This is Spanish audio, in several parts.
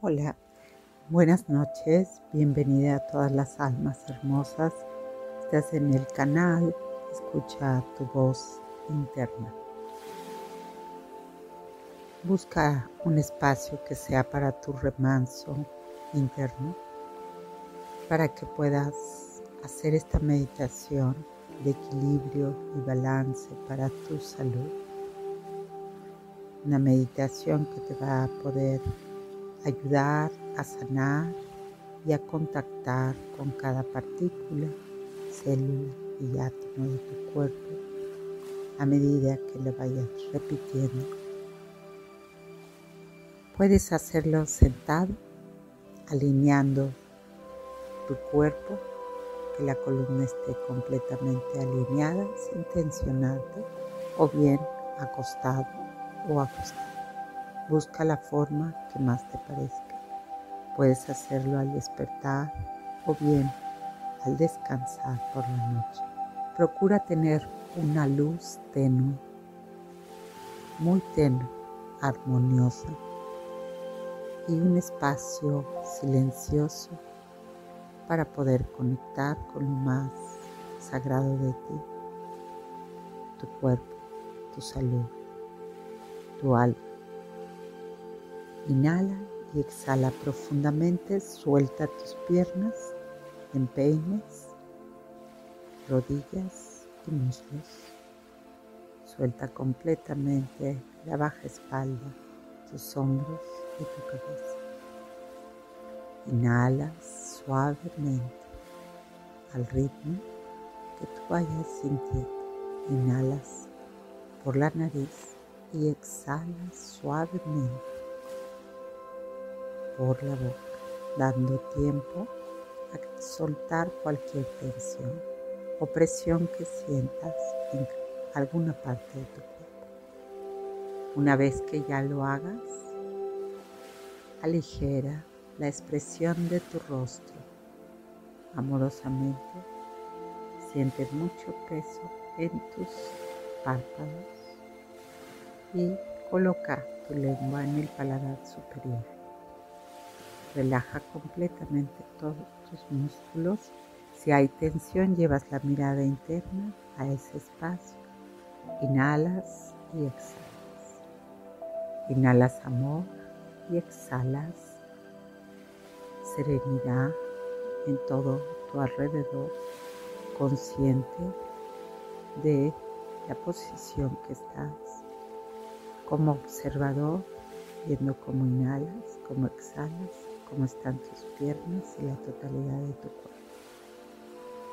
Hola, buenas noches, bienvenida a todas las almas hermosas. Estás en el canal, escucha tu voz interna. Busca un espacio que sea para tu remanso interno, para que puedas hacer esta meditación de equilibrio y balance para tu salud. Una meditación que te va a poder ayudar a sanar y a contactar con cada partícula, célula y átomo de tu cuerpo a medida que lo vayas repitiendo. Puedes hacerlo sentado, alineando tu cuerpo, que la columna esté completamente alineada sin tensionarte, o bien acostado o acostado. Busca la forma que más te parezca. Puedes hacerlo al despertar o bien al descansar por la noche. Procura tener una luz tenue, muy tenue, armoniosa y un espacio silencioso para poder conectar con lo más sagrado de ti, tu cuerpo, tu salud, tu alma. Inhala y exhala profundamente, suelta tus piernas, empeines, rodillas y muslos. Suelta completamente la baja espalda, tus hombros y tu cabeza. Inhala suavemente al ritmo que tú vayas sintiendo. Inhalas por la nariz y exhalas suavemente por la boca, dando tiempo a soltar cualquier tensión o presión que sientas en alguna parte de tu cuerpo. Una vez que ya lo hagas, aligera la expresión de tu rostro. Amorosamente, siente mucho peso en tus párpados y coloca tu lengua en el paladar superior. Relaja completamente todos tus músculos. Si hay tensión, llevas la mirada interna a ese espacio. Inhalas y exhalas. Inhalas amor y exhalas serenidad en todo tu alrededor, consciente de la posición que estás como observador, viendo cómo inhalas, cómo exhalas cómo están tus piernas y la totalidad de tu cuerpo.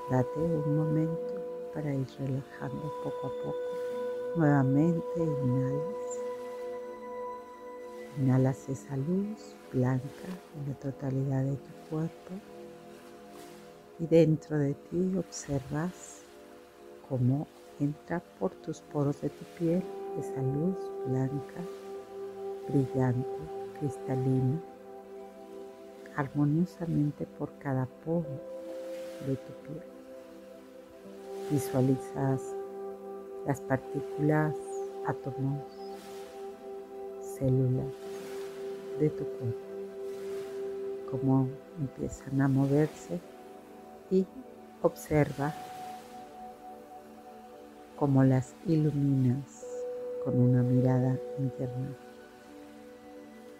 Date un momento para ir relajando poco a poco. Nuevamente inhalas. Inhalas esa luz blanca en la totalidad de tu cuerpo. Y dentro de ti observas cómo entra por tus poros de tu piel esa luz blanca, brillante, cristalina armoniosamente por cada poro de tu piel. Visualizas las partículas, átomos, células de tu cuerpo, cómo empiezan a moverse y observa cómo las iluminas con una mirada interna.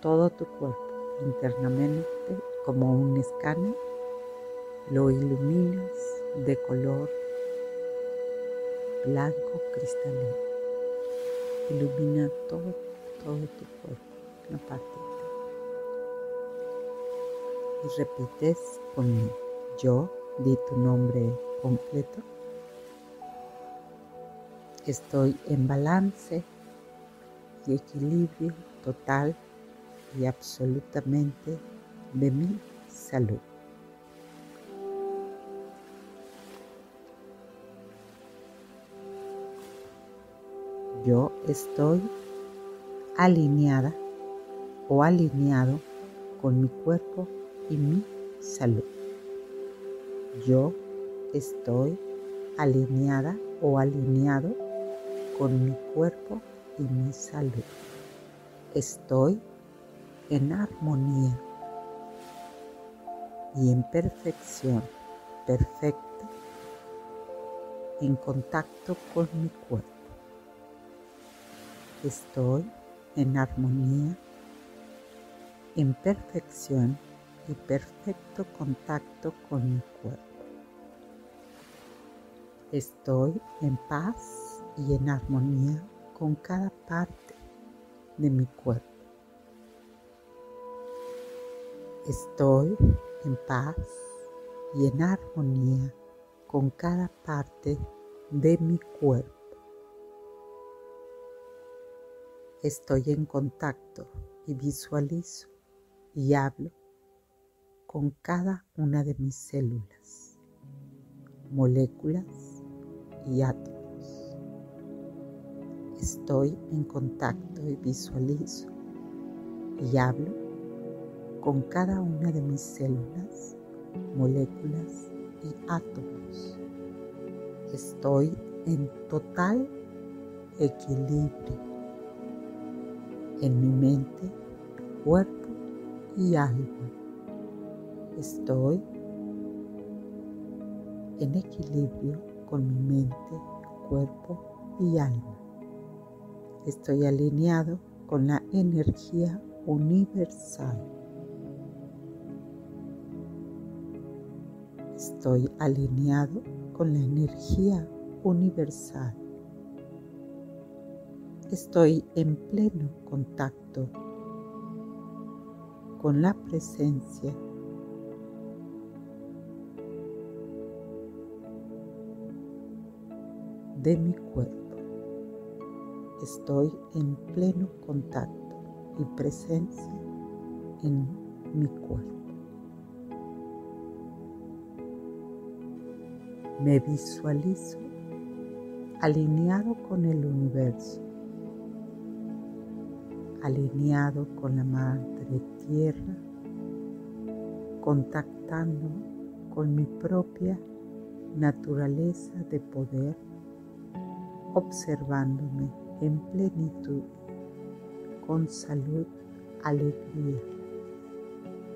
Todo tu cuerpo internamente como un escáner, lo iluminas de color blanco cristalino. Ilumina todo, todo tu cuerpo, la parte de Y repites conmigo. Yo di tu nombre completo. Estoy en balance y equilibrio total y absolutamente de mi salud. Yo estoy alineada o alineado con mi cuerpo y mi salud. Yo estoy alineada o alineado con mi cuerpo y mi salud. Estoy en armonía y en perfección perfecta en contacto con mi cuerpo. Estoy en armonía, en perfección y perfecto contacto con mi cuerpo. Estoy en paz y en armonía con cada parte de mi cuerpo. Estoy en paz y en armonía con cada parte de mi cuerpo. Estoy en contacto y visualizo y hablo con cada una de mis células, moléculas y átomos. Estoy en contacto y visualizo y hablo con cada una de mis células, moléculas y átomos. Estoy en total equilibrio en mi mente, cuerpo y alma. Estoy en equilibrio con mi mente, cuerpo y alma. Estoy alineado con la energía universal. Estoy alineado con la energía universal. Estoy en pleno contacto con la presencia de mi cuerpo. Estoy en pleno contacto y presencia en mi cuerpo. Me visualizo alineado con el universo, alineado con la Madre Tierra, contactando con mi propia naturaleza de poder observándome en plenitud, con salud, alegría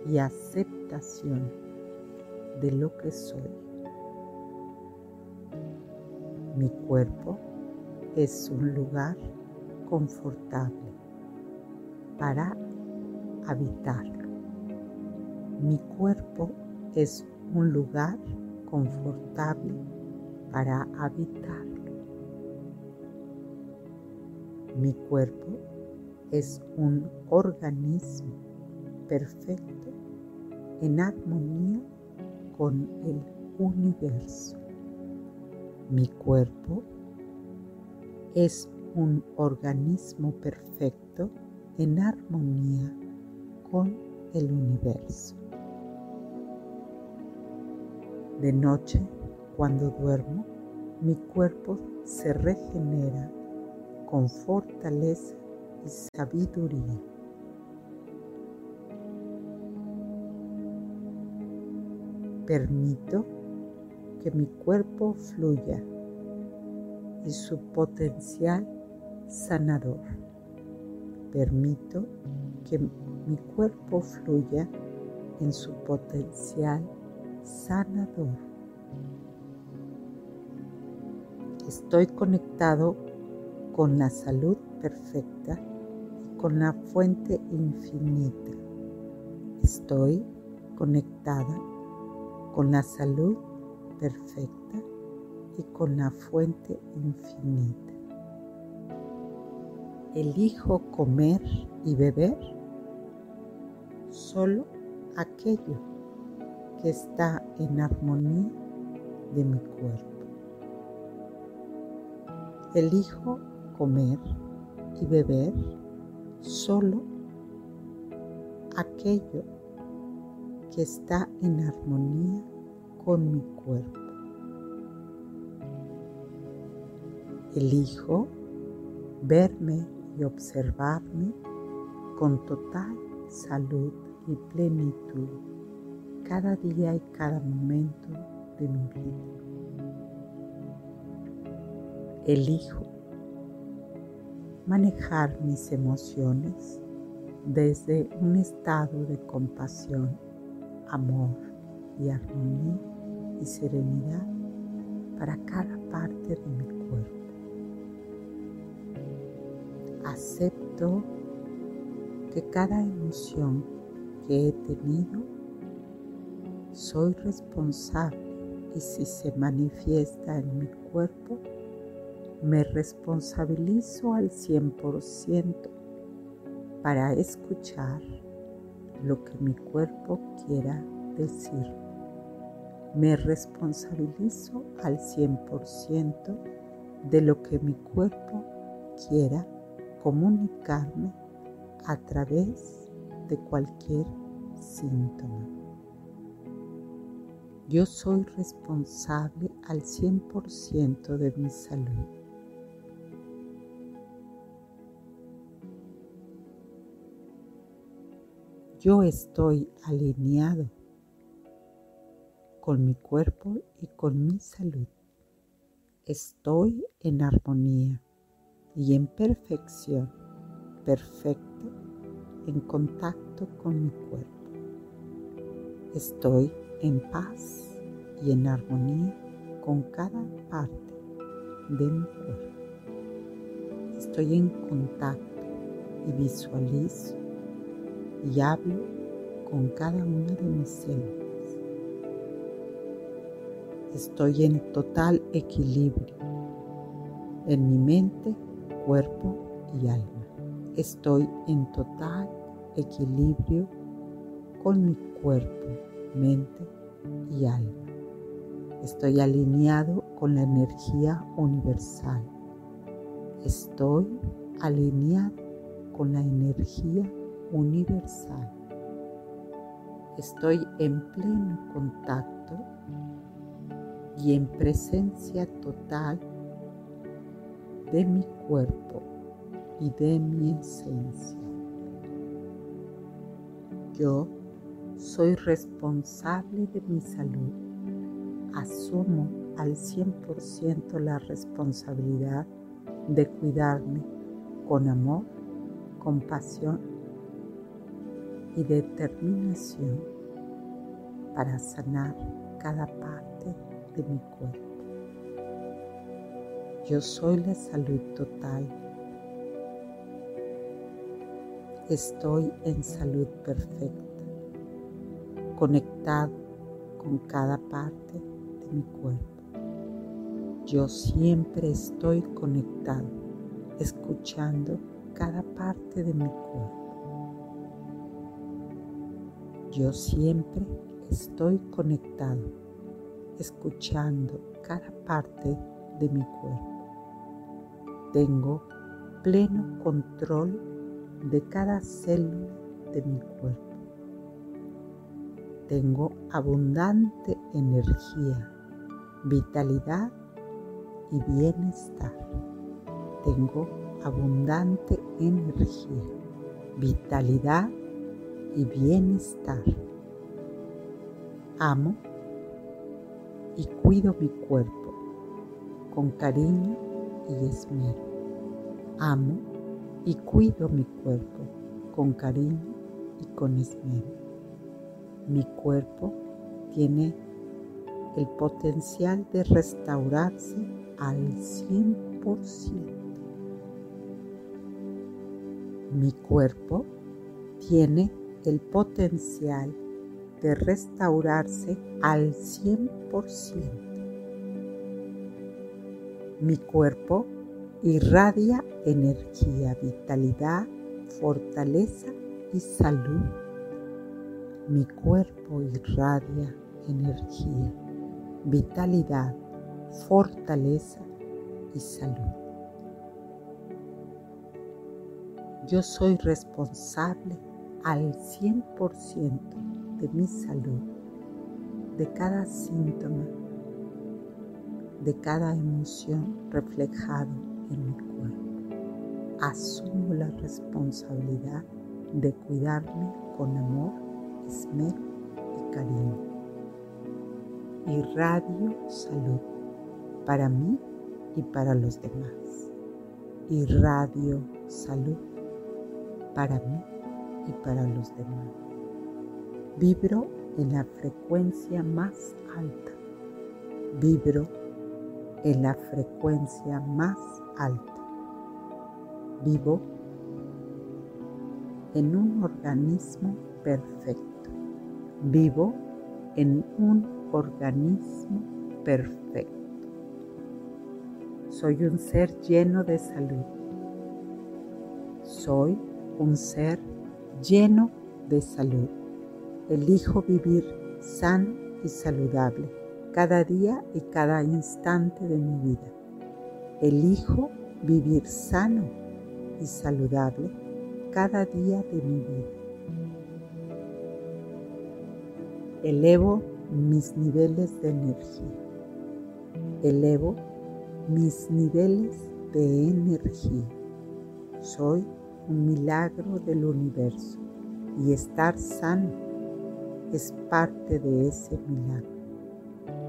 y aceptación de lo que soy. Mi cuerpo es un lugar confortable para habitar. Mi cuerpo es un lugar confortable para habitar. Mi cuerpo es un organismo perfecto en armonía con el universo. Mi cuerpo es un organismo perfecto en armonía con el universo. De noche, cuando duermo, mi cuerpo se regenera con fortaleza y sabiduría. Permito que mi cuerpo fluya y su potencial sanador. Permito que mi cuerpo fluya en su potencial sanador. Estoy conectado con la salud perfecta y con la fuente infinita. Estoy conectada con la salud perfecta y con la fuente infinita. Elijo comer y beber solo aquello que está en armonía de mi cuerpo. Elijo comer y beber solo aquello que está en armonía con mi cuerpo. Elijo verme y observarme con total salud y plenitud cada día y cada momento de mi vida. Elijo manejar mis emociones desde un estado de compasión, amor y armonía y serenidad para cada parte de mi cuerpo. Acepto que cada emoción que he tenido soy responsable y si se manifiesta en mi cuerpo, me responsabilizo al 100% para escuchar lo que mi cuerpo quiera decir. Me responsabilizo al 100% de lo que mi cuerpo quiera comunicarme a través de cualquier síntoma. Yo soy responsable al 100% de mi salud. Yo estoy alineado con mi cuerpo y con mi salud. Estoy en armonía y en perfección, perfecto, en contacto con mi cuerpo. Estoy en paz y en armonía con cada parte de mi cuerpo. Estoy en contacto y visualizo y hablo con cada una de mis células. Estoy en total equilibrio en mi mente, cuerpo y alma. Estoy en total equilibrio con mi cuerpo, mente y alma. Estoy alineado con la energía universal. Estoy alineado con la energía universal. Estoy en pleno contacto y en presencia total de mi cuerpo y de mi esencia. Yo soy responsable de mi salud. Asumo al 100% la responsabilidad de cuidarme con amor, compasión y determinación para sanar cada parte de mi cuerpo. Yo soy la salud total. Estoy en salud perfecta, conectado con cada parte de mi cuerpo. Yo siempre estoy conectado, escuchando cada parte de mi cuerpo. Yo siempre estoy conectado, escuchando cada parte de mi cuerpo. Tengo pleno control de cada célula de mi cuerpo. Tengo abundante energía, vitalidad y bienestar. Tengo abundante energía, vitalidad y bienestar. Amo y cuido mi cuerpo con cariño y esmero. Amo y cuido mi cuerpo con cariño y con esmero. Mi cuerpo tiene el potencial de restaurarse al 100%. Mi cuerpo tiene el potencial de restaurarse al 100%. Mi cuerpo irradia energía, vitalidad, fortaleza y salud. Mi cuerpo irradia energía, vitalidad, fortaleza y salud. Yo soy responsable al 100% de mi salud, de cada síntoma, de cada emoción reflejado en mi cuerpo. Asumo la responsabilidad de cuidarme con amor, esmero y cariño. Irradio salud para mí y para los demás. Irradio salud para mí y para los demás. Vibro en la frecuencia más alta. Vibro en la frecuencia más alta. Vivo en un organismo perfecto. Vivo en un organismo perfecto. Soy un ser lleno de salud. Soy un ser lleno de salud. Elijo vivir sano y saludable cada día y cada instante de mi vida. Elijo vivir sano y saludable cada día de mi vida. Elevo mis niveles de energía. Elevo mis niveles de energía. Soy un milagro del universo y estar sano es parte de ese milagro.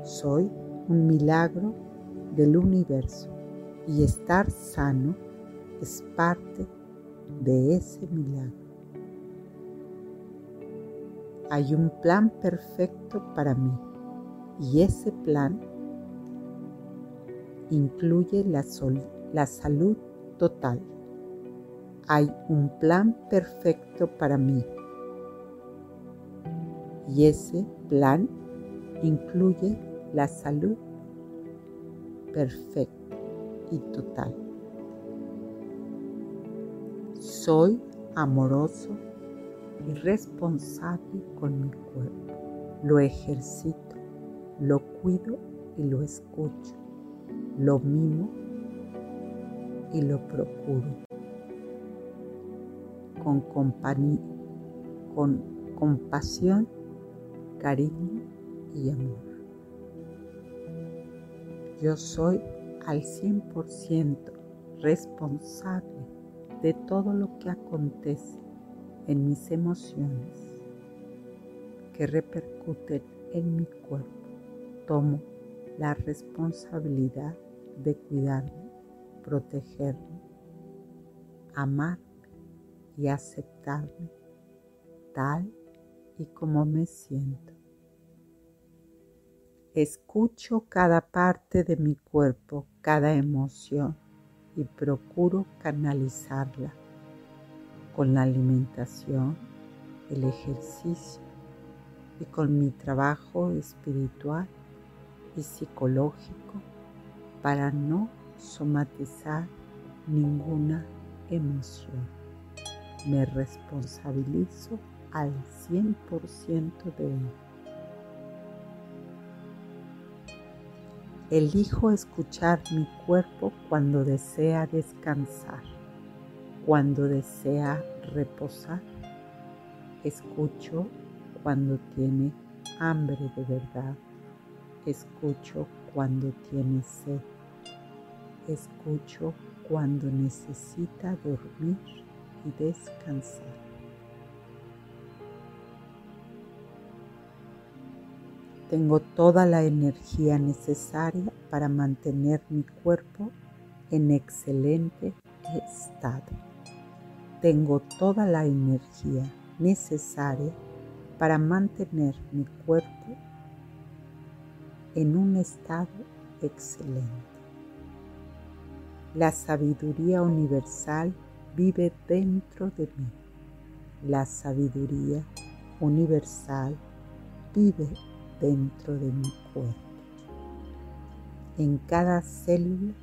Soy un milagro del universo y estar sano es parte de ese milagro. Hay un plan perfecto para mí y ese plan incluye la, salud total. Hay un plan perfecto para mí y ese plan incluye la salud perfecta y total. Soy amoroso y responsable con mi cuerpo. Lo ejercito, lo cuido y lo escucho. Lo mimo y lo procuro. Con con compasión, cariño y amor. Yo soy al 100% responsable de todo lo que acontece en mis emociones que repercuten en mi cuerpo. Tomo la responsabilidad de cuidarme, protegerme, amarme y aceptarme tal y como me siento. Escucho cada parte de mi cuerpo, cada emoción y procuro canalizarla con la alimentación, el ejercicio y con mi trabajo espiritual y psicológico para no somatizar ninguna emoción. Me responsabilizo al 100% de ello. Elijo escuchar mi cuerpo cuando desea descansar, cuando desea reposar. Escucho cuando tiene hambre de verdad. Escucho cuando tiene sed. Escucho cuando necesita dormir y descansar. Tengo toda la energía necesaria para mantener mi cuerpo en excelente estado. Tengo toda la energía necesaria para mantener mi cuerpo en un estado excelente. La sabiduría universal vive dentro de mí. La sabiduría universal vive dentro de mi cuerpo. En cada célula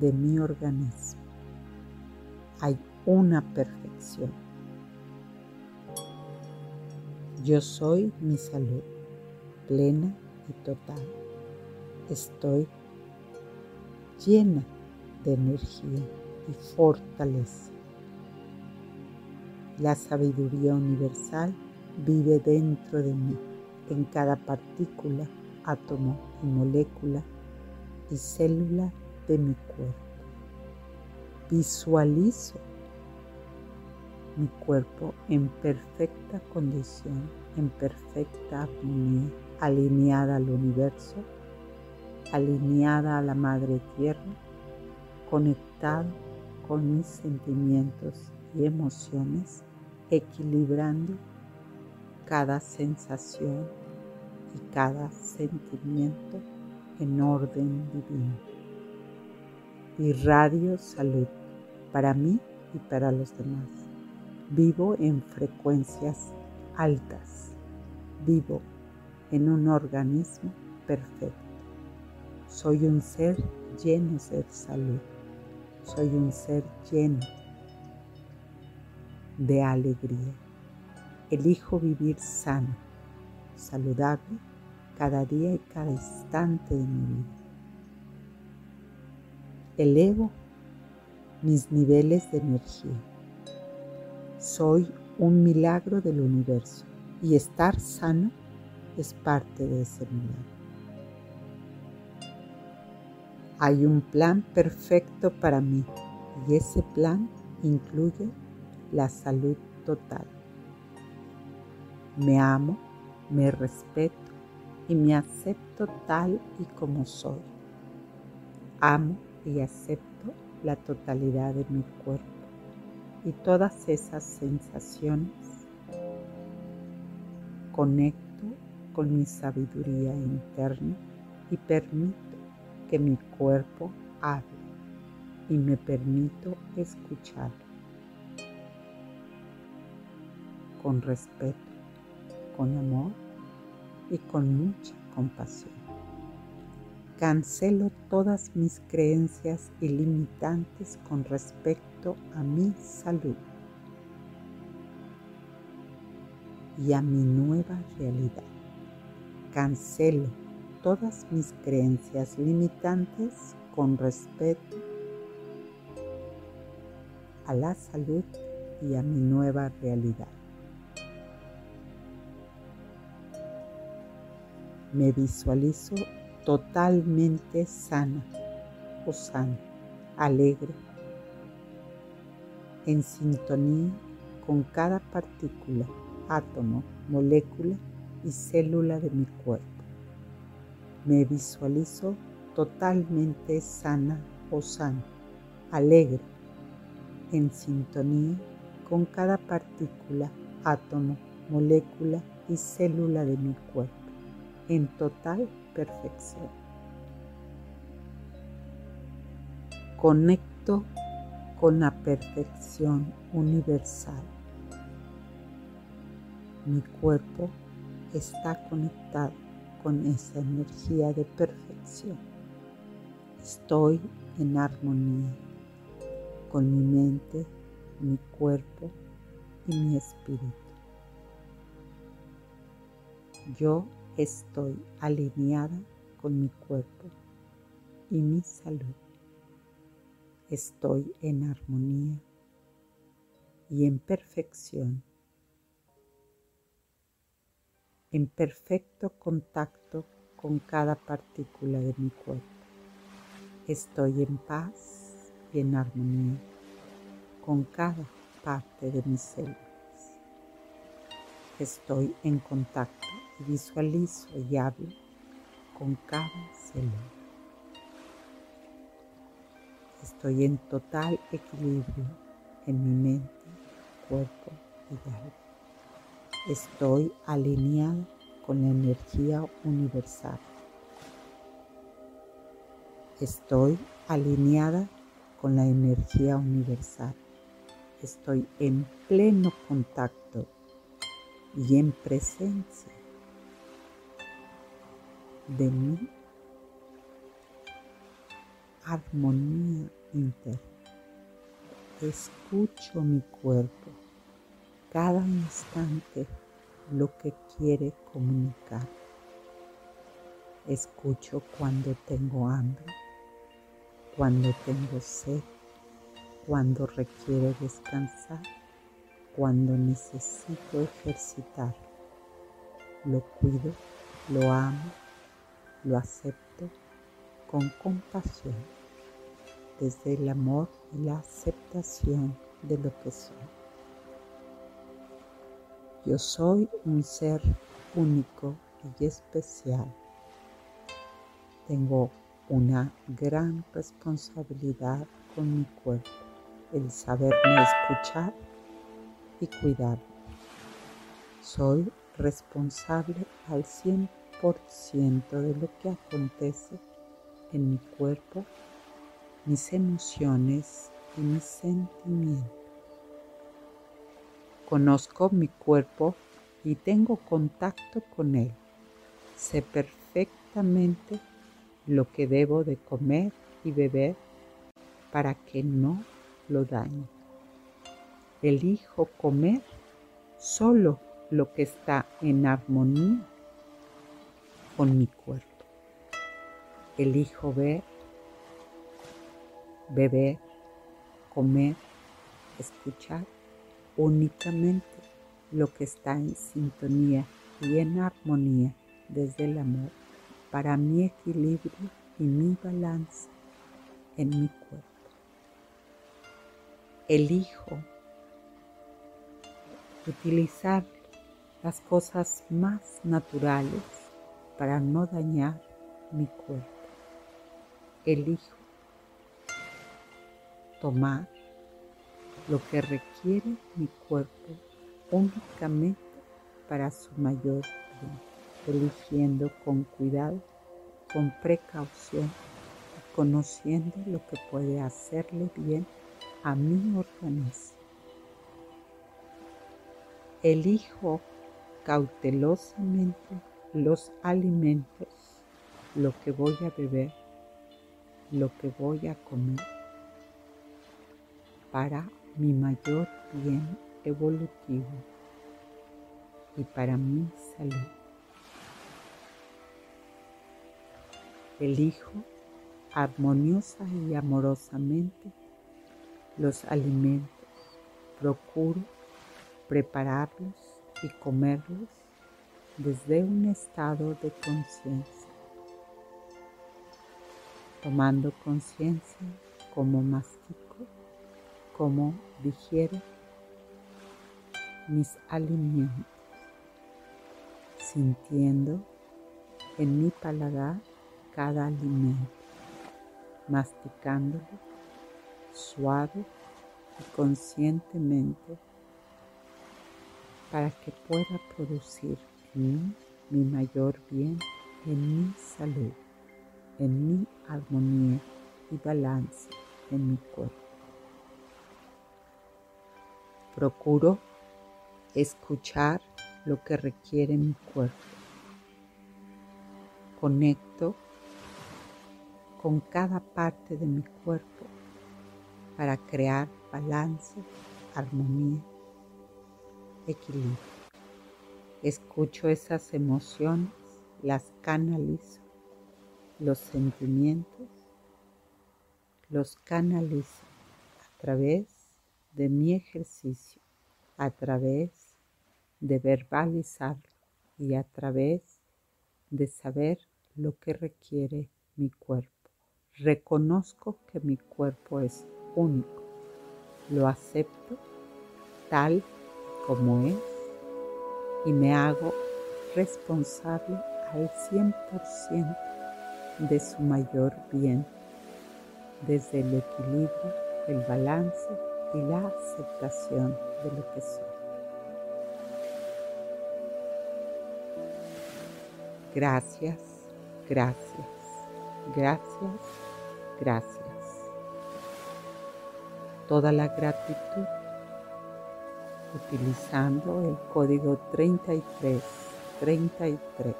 de mi organismo hay una perfección. Yo soy mi salud plena y total. Estoy llena de energía y fortaleza. La sabiduría universal vive dentro de mí en cada partícula, átomo y molécula y célula de mi cuerpo. Visualizo mi cuerpo en perfecta condición, en perfecta armonía, alineada al universo, alineada a la Madre Tierra, conectado con mis sentimientos y emociones, equilibrando cada sensación y cada sentimiento en orden divino. Irradio salud para mí y para los demás. Vivo en frecuencias altas. Vivo en un organismo perfecto. Soy un ser lleno de salud. Soy un ser lleno de alegría. Elijo vivir sano, saludable, cada día y cada instante de mi vida. Elevo mis niveles de energía. Soy un milagro del universo y estar sano es parte de ese milagro. Hay un plan perfecto para mí y ese plan incluye la salud total. Me amo, me respeto y me acepto tal y como soy. Amo y acepto la totalidad de mi cuerpo y todas esas sensaciones. Conecto con mi sabiduría interna y permito que mi cuerpo hable y me permito escuchar con respeto, con amor y con mucha compasión. Cancelo todas mis creencias ilimitantes con respecto a mi salud y a mi nueva realidad. Cancelo todas mis creencias limitantes con respeto a la salud y a mi nueva realidad. Me visualizo totalmente sana o sano, alegre, en sintonía con cada partícula, átomo, molécula y célula de mi cuerpo. Me visualizo totalmente sana o sano, alegre, en sintonía con cada partícula, átomo, molécula y célula de mi cuerpo, en total perfección. Conecto con la perfección universal. Mi cuerpo está conectado con esa energía de perfección. Estoy en armonía con mi mente, mi cuerpo y mi espíritu. Yo estoy alineada con mi cuerpo y mi salud. Estoy en armonía y en perfección en perfecto contacto con cada partícula de mi cuerpo. Estoy en paz y en armonía con cada parte de mis células. Estoy en contacto visualizo y hablo con cada célula. Estoy en total equilibrio en mi mente, cuerpo y alma. Estoy alineado con la energía universal. Estoy alineada con la energía universal. Estoy en pleno contacto y en presencia de mi armonía interna. Escucho mi cuerpo cada instante lo que quiere comunicar. Escucho cuando tengo hambre, cuando tengo sed, cuando requiero descansar, cuando necesito ejercitar. Lo cuido, lo amo, lo acepto con compasión, desde el amor y la aceptación de lo que soy. Yo soy un ser único y especial. Tengo una gran responsabilidad con mi cuerpo, el saberme escuchar y cuidar. Soy responsable al 100% de lo que acontece en mi cuerpo, mis emociones y mis sentimientos. Conozco mi cuerpo y tengo contacto con él. Sé perfectamente lo que debo de comer y beber para que no lo dañe. Elijo comer solo lo que está en armonía con mi cuerpo. Elijo ver, beber, comer, escuchar únicamente lo que está en sintonía y en armonía desde el amor para mi equilibrio y mi balance en mi cuerpo. Elijo utilizar las cosas más naturales para no dañar mi cuerpo. Elijo tomar lo que requiere mi cuerpo únicamente para su mayor bien, eligiendo con cuidado, con precaución y conociendo lo que puede hacerle bien a mi organismo. Elijo cautelosamente los alimentos, lo que voy a beber, lo que voy a comer para mi mayor bien evolutivo y para mi salud. Elijo armoniosa y amorosamente los alimentos. Procuro prepararlos y comerlos desde un estado de conciencia, tomando conciencia como mastico, como digiero mis alimentos, sintiendo en mi paladar cada alimento, masticándolo suave y conscientemente para que pueda producir mí mi mayor bien, en mi salud, en mi armonía y balance en mi cuerpo. Procuro escuchar lo que requiere mi cuerpo. Conecto con cada parte de mi cuerpo para crear balance, armonía, equilibrio. Escucho esas emociones, las canalizo, los sentimientos, los canalizo a través de mi ejercicio, a través de verbalizarlo y a través de saber lo que requiere mi cuerpo. Reconozco que mi cuerpo es único. Lo acepto tal como es y me hago responsable al 100% de su mayor bien, desde el equilibrio, el balance y la aceptación de lo que soy. Gracias, gracias, gracias, gracias toda la gratitud utilizando el código 3333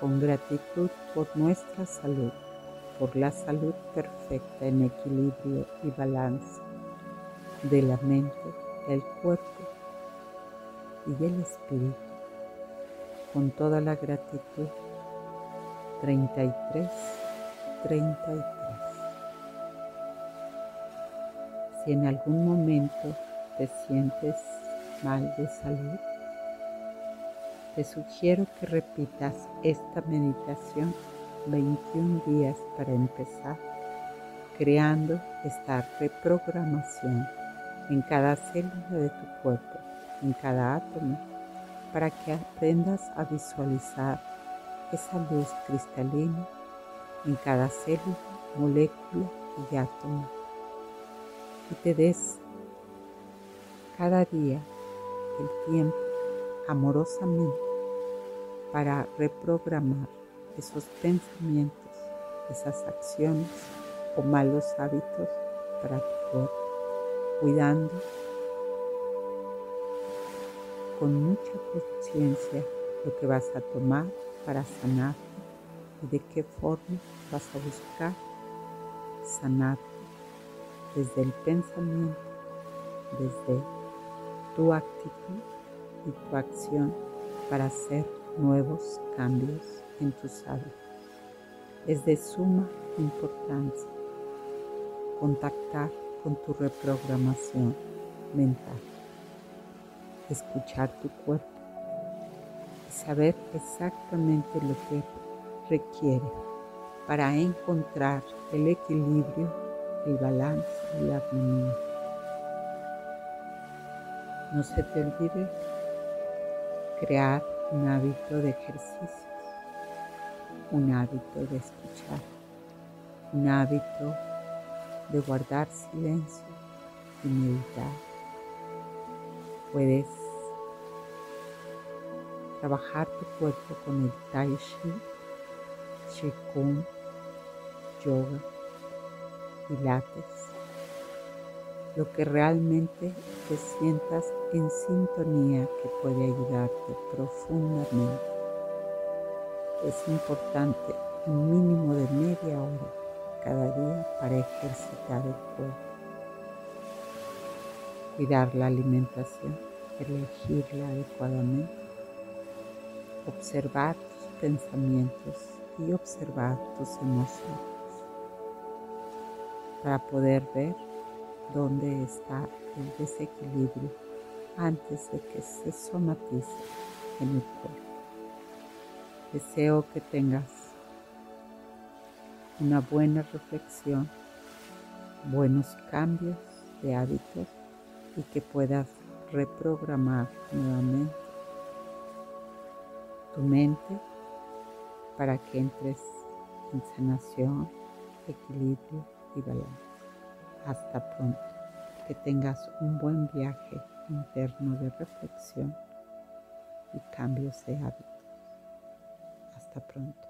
con gratitud por nuestra salud, por la salud perfecta en equilibrio y balance de la mente, del cuerpo y del espíritu. Con toda la gratitud 33 33 Si en algún momento te sientes mal de salud, te sugiero que repitas esta meditación 21 días para empezar, creando esta reprogramación en cada célula de tu cuerpo, en cada átomo, para que aprendas a visualizar esa luz cristalina en cada célula, molécula y átomo. Y te des cada día el tiempo amorosamente para reprogramar esos pensamientos, esas acciones o malos hábitos para tu cuerpo, cuidando con mucha conciencia lo que vas a tomar para sanar y de qué forma vas a buscar sanar desde el pensamiento, desde tu actitud y tu acción para hacer nuevos cambios en tus hábitos. Es de suma importancia contactar con tu reprogramación mental, escuchar tu cuerpo y saber exactamente lo que requiere para encontrar el equilibrio, el balance y la armonía. No se te olvide crear un hábito de ejercicio, un hábito de escuchar, un hábito de guardar silencio y meditar. Puedes trabajar tu cuerpo con el Tai Chi, Qigong, Yoga, Pilates lo que realmente te sientas en sintonía que puede ayudarte profundamente. Es importante un mínimo de media hora cada día para ejercitar el cuerpo. Cuidar la alimentación, elegirla adecuadamente, observar tus pensamientos y observar tus emociones para poder ver dónde está el desequilibrio antes de que se somatice en el cuerpo. Deseo que tengas una buena reflexión, buenos cambios de hábitos y que puedas reprogramar nuevamente tu mente para que entres en sanación, equilibrio y balance. Hasta pronto. Que tengas un buen viaje interno de reflexión y cambios de hábitos. Hasta pronto.